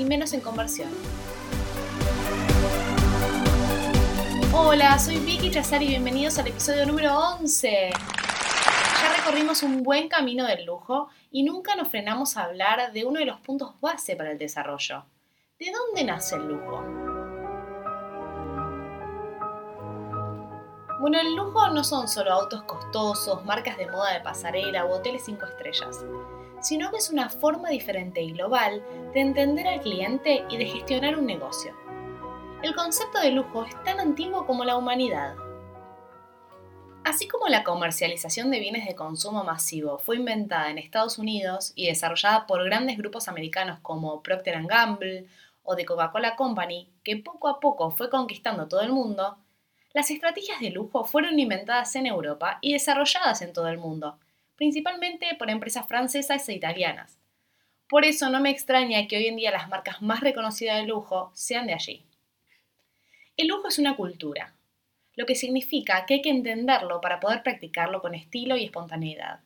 y menos en conversión. Hola, soy Vicky Chazar y bienvenidos al episodio número 11. Ya recorrimos un buen camino del lujo y nunca nos frenamos a hablar de uno de los puntos base para el desarrollo. ¿De dónde nace el lujo? Bueno, el lujo no son solo autos costosos, marcas de moda de pasarela o hoteles 5 estrellas, sino que es una forma diferente y global de entender al cliente y de gestionar un negocio. El concepto de lujo es tan antiguo como la humanidad. Así como la comercialización de bienes de consumo masivo fue inventada en Estados Unidos y desarrollada por grandes grupos americanos como Procter ⁇ Gamble o The Coca-Cola Company, que poco a poco fue conquistando todo el mundo, las estrategias de lujo fueron inventadas en Europa y desarrolladas en todo el mundo, principalmente por empresas francesas e italianas. Por eso no me extraña que hoy en día las marcas más reconocidas de lujo sean de allí. El lujo es una cultura, lo que significa que hay que entenderlo para poder practicarlo con estilo y espontaneidad.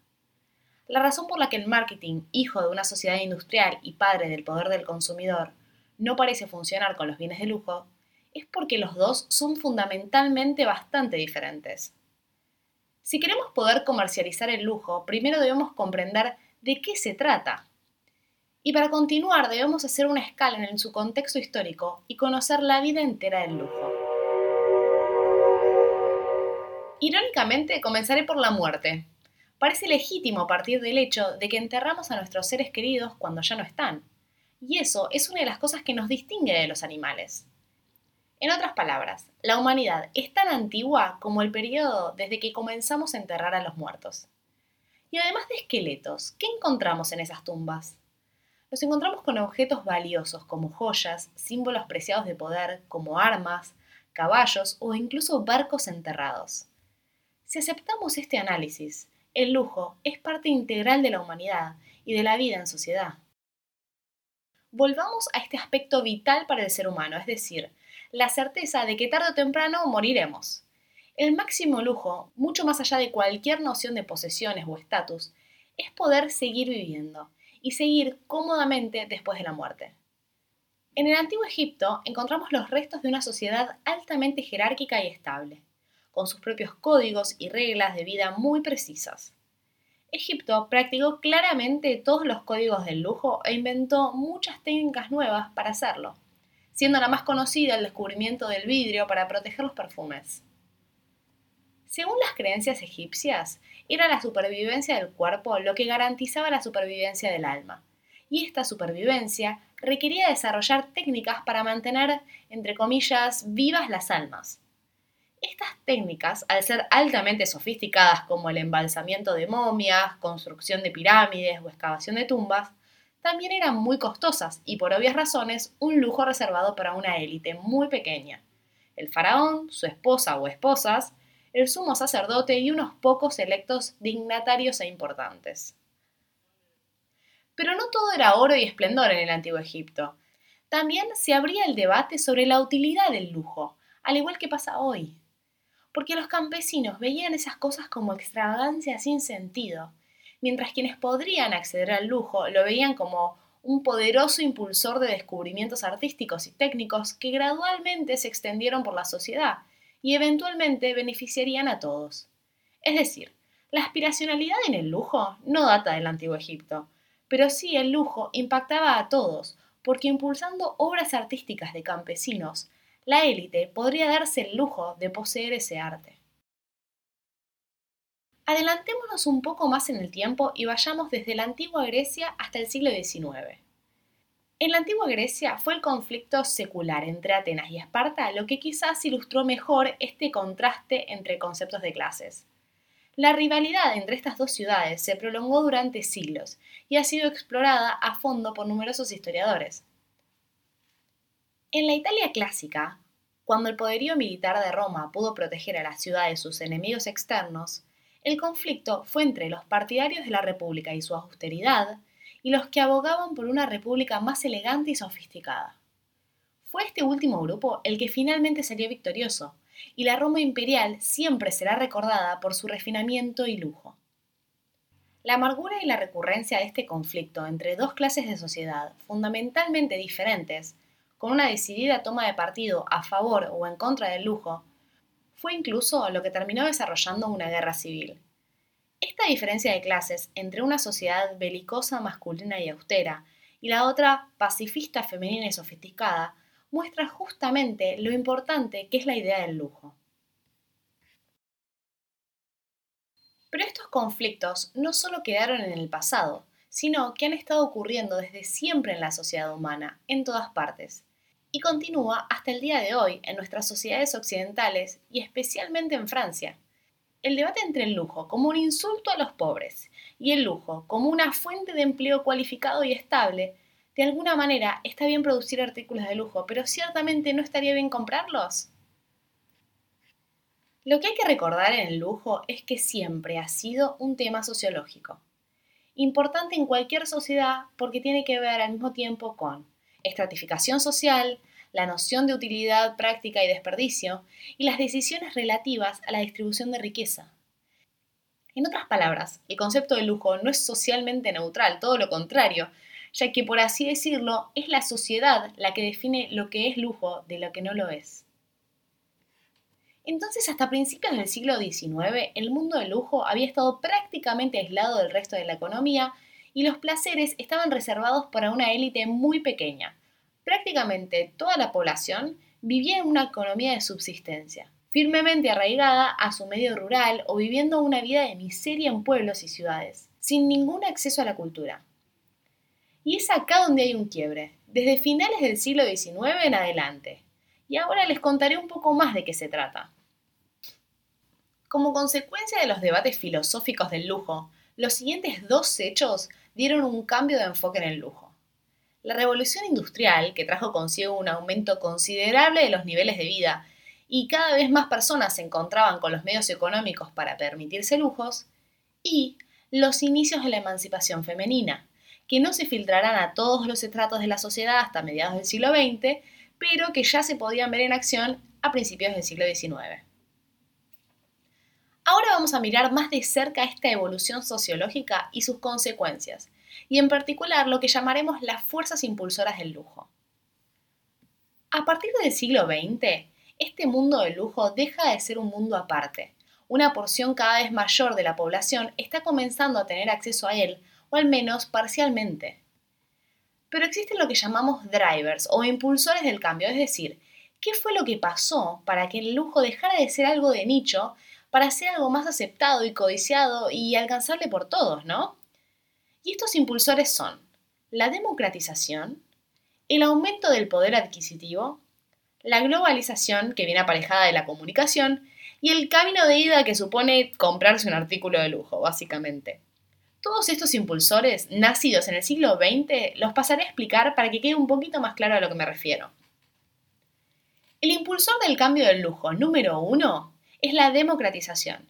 La razón por la que el marketing, hijo de una sociedad industrial y padre del poder del consumidor, no parece funcionar con los bienes de lujo, es porque los dos son fundamentalmente bastante diferentes. Si queremos poder comercializar el lujo, primero debemos comprender de qué se trata. Y para continuar debemos hacer una escala en su contexto histórico y conocer la vida entera del lujo. Irónicamente, comenzaré por la muerte. Parece legítimo partir del hecho de que enterramos a nuestros seres queridos cuando ya no están. Y eso es una de las cosas que nos distingue de los animales. En otras palabras, la humanidad es tan antigua como el periodo desde que comenzamos a enterrar a los muertos. Y además de esqueletos, ¿qué encontramos en esas tumbas? Nos encontramos con objetos valiosos como joyas, símbolos preciados de poder como armas, caballos o incluso barcos enterrados. Si aceptamos este análisis, el lujo es parte integral de la humanidad y de la vida en sociedad. Volvamos a este aspecto vital para el ser humano, es decir, la certeza de que tarde o temprano moriremos. El máximo lujo, mucho más allá de cualquier noción de posesiones o estatus, es poder seguir viviendo y seguir cómodamente después de la muerte. En el antiguo Egipto encontramos los restos de una sociedad altamente jerárquica y estable, con sus propios códigos y reglas de vida muy precisas. Egipto practicó claramente todos los códigos del lujo e inventó muchas técnicas nuevas para hacerlo siendo la más conocida el descubrimiento del vidrio para proteger los perfumes. Según las creencias egipcias, era la supervivencia del cuerpo lo que garantizaba la supervivencia del alma, y esta supervivencia requería desarrollar técnicas para mantener, entre comillas, vivas las almas. Estas técnicas, al ser altamente sofisticadas como el embalsamiento de momias, construcción de pirámides o excavación de tumbas, también eran muy costosas y por obvias razones un lujo reservado para una élite muy pequeña. El faraón, su esposa o esposas, el sumo sacerdote y unos pocos electos dignatarios e importantes. Pero no todo era oro y esplendor en el antiguo Egipto. También se abría el debate sobre la utilidad del lujo, al igual que pasa hoy. Porque los campesinos veían esas cosas como extravagancia sin sentido, mientras quienes podrían acceder al lujo lo veían como un poderoso impulsor de descubrimientos artísticos y técnicos que gradualmente se extendieron por la sociedad y eventualmente beneficiarían a todos. Es decir, la aspiracionalidad en el lujo no data del antiguo Egipto, pero sí el lujo impactaba a todos, porque impulsando obras artísticas de campesinos, la élite podría darse el lujo de poseer ese arte. Adelantémonos un poco más en el tiempo y vayamos desde la antigua Grecia hasta el siglo XIX. En la antigua Grecia fue el conflicto secular entre Atenas y Esparta lo que quizás ilustró mejor este contraste entre conceptos de clases. La rivalidad entre estas dos ciudades se prolongó durante siglos y ha sido explorada a fondo por numerosos historiadores. En la Italia clásica, cuando el poderío militar de Roma pudo proteger a la ciudad de sus enemigos externos, el conflicto fue entre los partidarios de la República y su austeridad y los que abogaban por una república más elegante y sofisticada. Fue este último grupo el que finalmente salió victorioso, y la Roma imperial siempre será recordada por su refinamiento y lujo. La amargura y la recurrencia de este conflicto entre dos clases de sociedad fundamentalmente diferentes, con una decidida toma de partido a favor o en contra del lujo, fue incluso lo que terminó desarrollando una guerra civil. Esta diferencia de clases entre una sociedad belicosa masculina y austera y la otra pacifista femenina y sofisticada muestra justamente lo importante que es la idea del lujo. Pero estos conflictos no solo quedaron en el pasado, sino que han estado ocurriendo desde siempre en la sociedad humana, en todas partes, y continúa hasta el día de hoy en nuestras sociedades occidentales y especialmente en Francia. El debate entre el lujo como un insulto a los pobres y el lujo como una fuente de empleo cualificado y estable, de alguna manera está bien producir artículos de lujo, pero ciertamente no estaría bien comprarlos. Lo que hay que recordar en el lujo es que siempre ha sido un tema sociológico, importante en cualquier sociedad porque tiene que ver al mismo tiempo con estratificación social, la noción de utilidad práctica y desperdicio, y las decisiones relativas a la distribución de riqueza. En otras palabras, el concepto de lujo no es socialmente neutral, todo lo contrario, ya que por así decirlo, es la sociedad la que define lo que es lujo de lo que no lo es. Entonces, hasta principios del siglo XIX, el mundo del lujo había estado prácticamente aislado del resto de la economía y los placeres estaban reservados para una élite muy pequeña. Prácticamente toda la población vivía en una economía de subsistencia, firmemente arraigada a su medio rural o viviendo una vida de miseria en pueblos y ciudades, sin ningún acceso a la cultura. Y es acá donde hay un quiebre, desde finales del siglo XIX en adelante. Y ahora les contaré un poco más de qué se trata. Como consecuencia de los debates filosóficos del lujo, los siguientes dos hechos dieron un cambio de enfoque en el lujo. La revolución industrial, que trajo consigo un aumento considerable de los niveles de vida y cada vez más personas se encontraban con los medios económicos para permitirse lujos, y los inicios de la emancipación femenina, que no se filtrarán a todos los estratos de la sociedad hasta mediados del siglo XX, pero que ya se podían ver en acción a principios del siglo XIX. Ahora vamos a mirar más de cerca esta evolución sociológica y sus consecuencias, y en particular lo que llamaremos las fuerzas impulsoras del lujo. A partir del siglo XX, este mundo del lujo deja de ser un mundo aparte. Una porción cada vez mayor de la población está comenzando a tener acceso a él, o al menos parcialmente. Pero existen lo que llamamos drivers o impulsores del cambio, es decir, ¿qué fue lo que pasó para que el lujo dejara de ser algo de nicho para ser algo más aceptado y codiciado y alcanzable por todos, ¿no? Y estos impulsores son la democratización, el aumento del poder adquisitivo, la globalización que viene aparejada de la comunicación y el camino de ida que supone comprarse un artículo de lujo, básicamente. Todos estos impulsores, nacidos en el siglo XX, los pasaré a explicar para que quede un poquito más claro a lo que me refiero. El impulsor del cambio del lujo número uno es la democratización.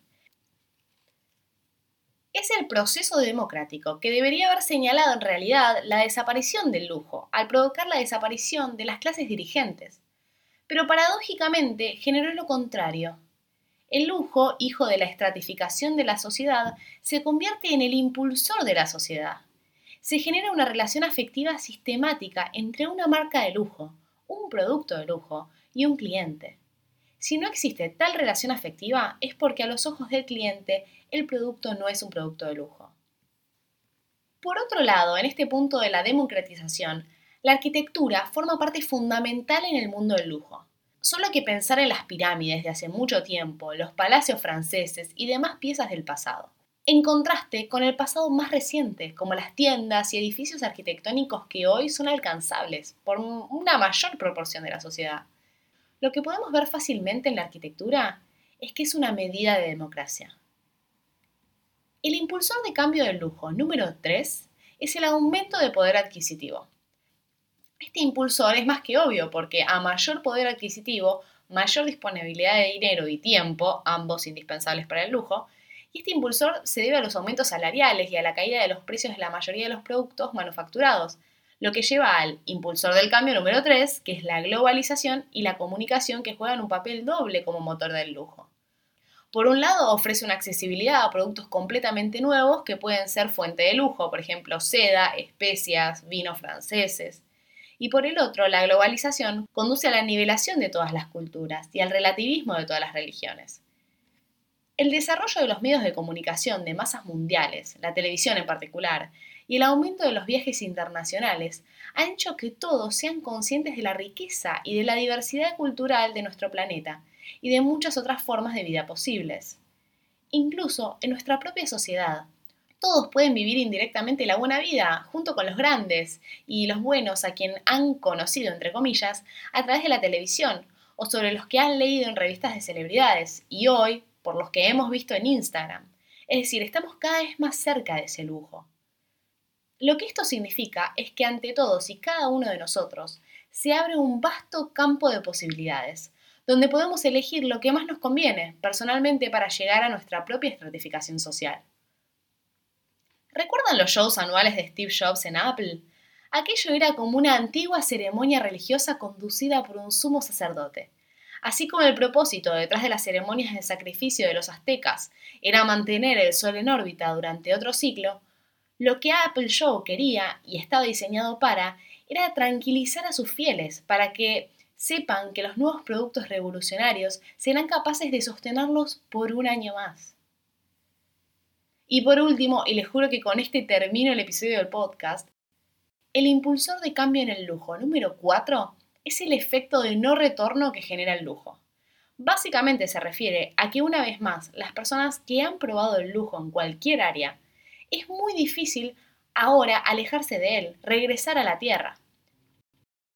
Es el proceso democrático que debería haber señalado en realidad la desaparición del lujo, al provocar la desaparición de las clases dirigentes. Pero paradójicamente generó lo contrario. El lujo, hijo de la estratificación de la sociedad, se convierte en el impulsor de la sociedad. Se genera una relación afectiva sistemática entre una marca de lujo, un producto de lujo y un cliente. Si no existe tal relación afectiva es porque a los ojos del cliente el producto no es un producto de lujo. Por otro lado, en este punto de la democratización, la arquitectura forma parte fundamental en el mundo del lujo. Solo hay que pensar en las pirámides de hace mucho tiempo, los palacios franceses y demás piezas del pasado. En contraste con el pasado más reciente, como las tiendas y edificios arquitectónicos que hoy son alcanzables por una mayor proporción de la sociedad. Lo que podemos ver fácilmente en la arquitectura es que es una medida de democracia. El impulsor de cambio del lujo número 3 es el aumento de poder adquisitivo. Este impulsor es más que obvio porque a mayor poder adquisitivo, mayor disponibilidad de dinero y tiempo, ambos indispensables para el lujo, y este impulsor se debe a los aumentos salariales y a la caída de los precios de la mayoría de los productos manufacturados, lo que lleva al impulsor del cambio número 3, que es la globalización y la comunicación que juegan un papel doble como motor del lujo. Por un lado, ofrece una accesibilidad a productos completamente nuevos que pueden ser fuente de lujo, por ejemplo, seda, especias, vinos franceses. Y por el otro, la globalización conduce a la nivelación de todas las culturas y al relativismo de todas las religiones. El desarrollo de los medios de comunicación de masas mundiales, la televisión en particular, y el aumento de los viajes internacionales han hecho que todos sean conscientes de la riqueza y de la diversidad cultural de nuestro planeta y de muchas otras formas de vida posibles. Incluso en nuestra propia sociedad, todos pueden vivir indirectamente la buena vida junto con los grandes y los buenos a quien han conocido, entre comillas, a través de la televisión o sobre los que han leído en revistas de celebridades y hoy por los que hemos visto en Instagram. Es decir, estamos cada vez más cerca de ese lujo. Lo que esto significa es que ante todos y cada uno de nosotros se abre un vasto campo de posibilidades, donde podemos elegir lo que más nos conviene personalmente para llegar a nuestra propia estratificación social. ¿Recuerdan los shows anuales de Steve Jobs en Apple? Aquello era como una antigua ceremonia religiosa conducida por un sumo sacerdote, Así como el propósito detrás de las ceremonias de sacrificio de los aztecas era mantener el Sol en órbita durante otro ciclo, lo que Apple Show quería y estaba diseñado para era tranquilizar a sus fieles para que sepan que los nuevos productos revolucionarios serán capaces de sostenerlos por un año más. Y por último, y les juro que con este termino el episodio del podcast, el impulsor de cambio en el lujo número 4 es el efecto de no retorno que genera el lujo. Básicamente se refiere a que una vez más las personas que han probado el lujo en cualquier área, es muy difícil ahora alejarse de él, regresar a la tierra.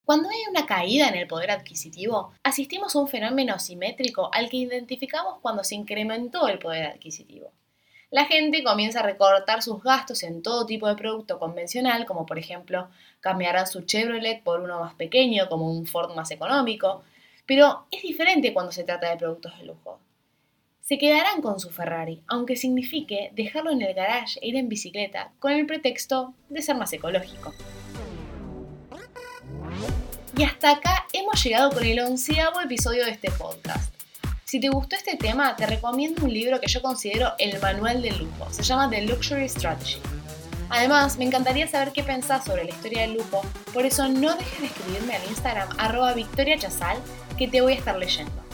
Cuando hay una caída en el poder adquisitivo, asistimos a un fenómeno simétrico al que identificamos cuando se incrementó el poder adquisitivo la gente comienza a recortar sus gastos en todo tipo de producto convencional, como por ejemplo cambiarán su Chevrolet por uno más pequeño, como un Ford más económico, pero es diferente cuando se trata de productos de lujo. Se quedarán con su Ferrari, aunque signifique dejarlo en el garage e ir en bicicleta, con el pretexto de ser más ecológico. Y hasta acá hemos llegado con el onceavo episodio de este podcast. Si te gustó este tema, te recomiendo un libro que yo considero el manual del lujo. Se llama The Luxury Strategy. Además, me encantaría saber qué pensás sobre la historia del lujo, por eso no dejes de escribirme al Instagram arroba Victoria que te voy a estar leyendo.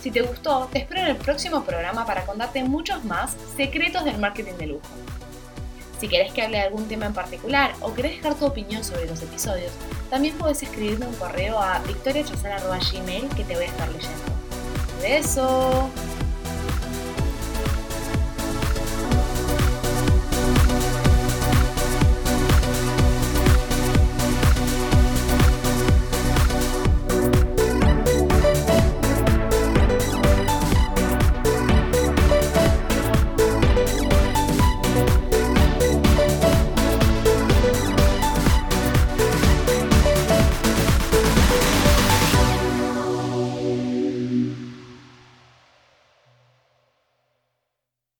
Si te gustó, te espero en el próximo programa para contarte muchos más secretos del marketing de lujo. Si querés que hable de algún tema en particular o querés dejar tu opinión sobre los episodios, también puedes escribirme un correo a victoriachazal.gmail que te voy a estar leyendo. Beso.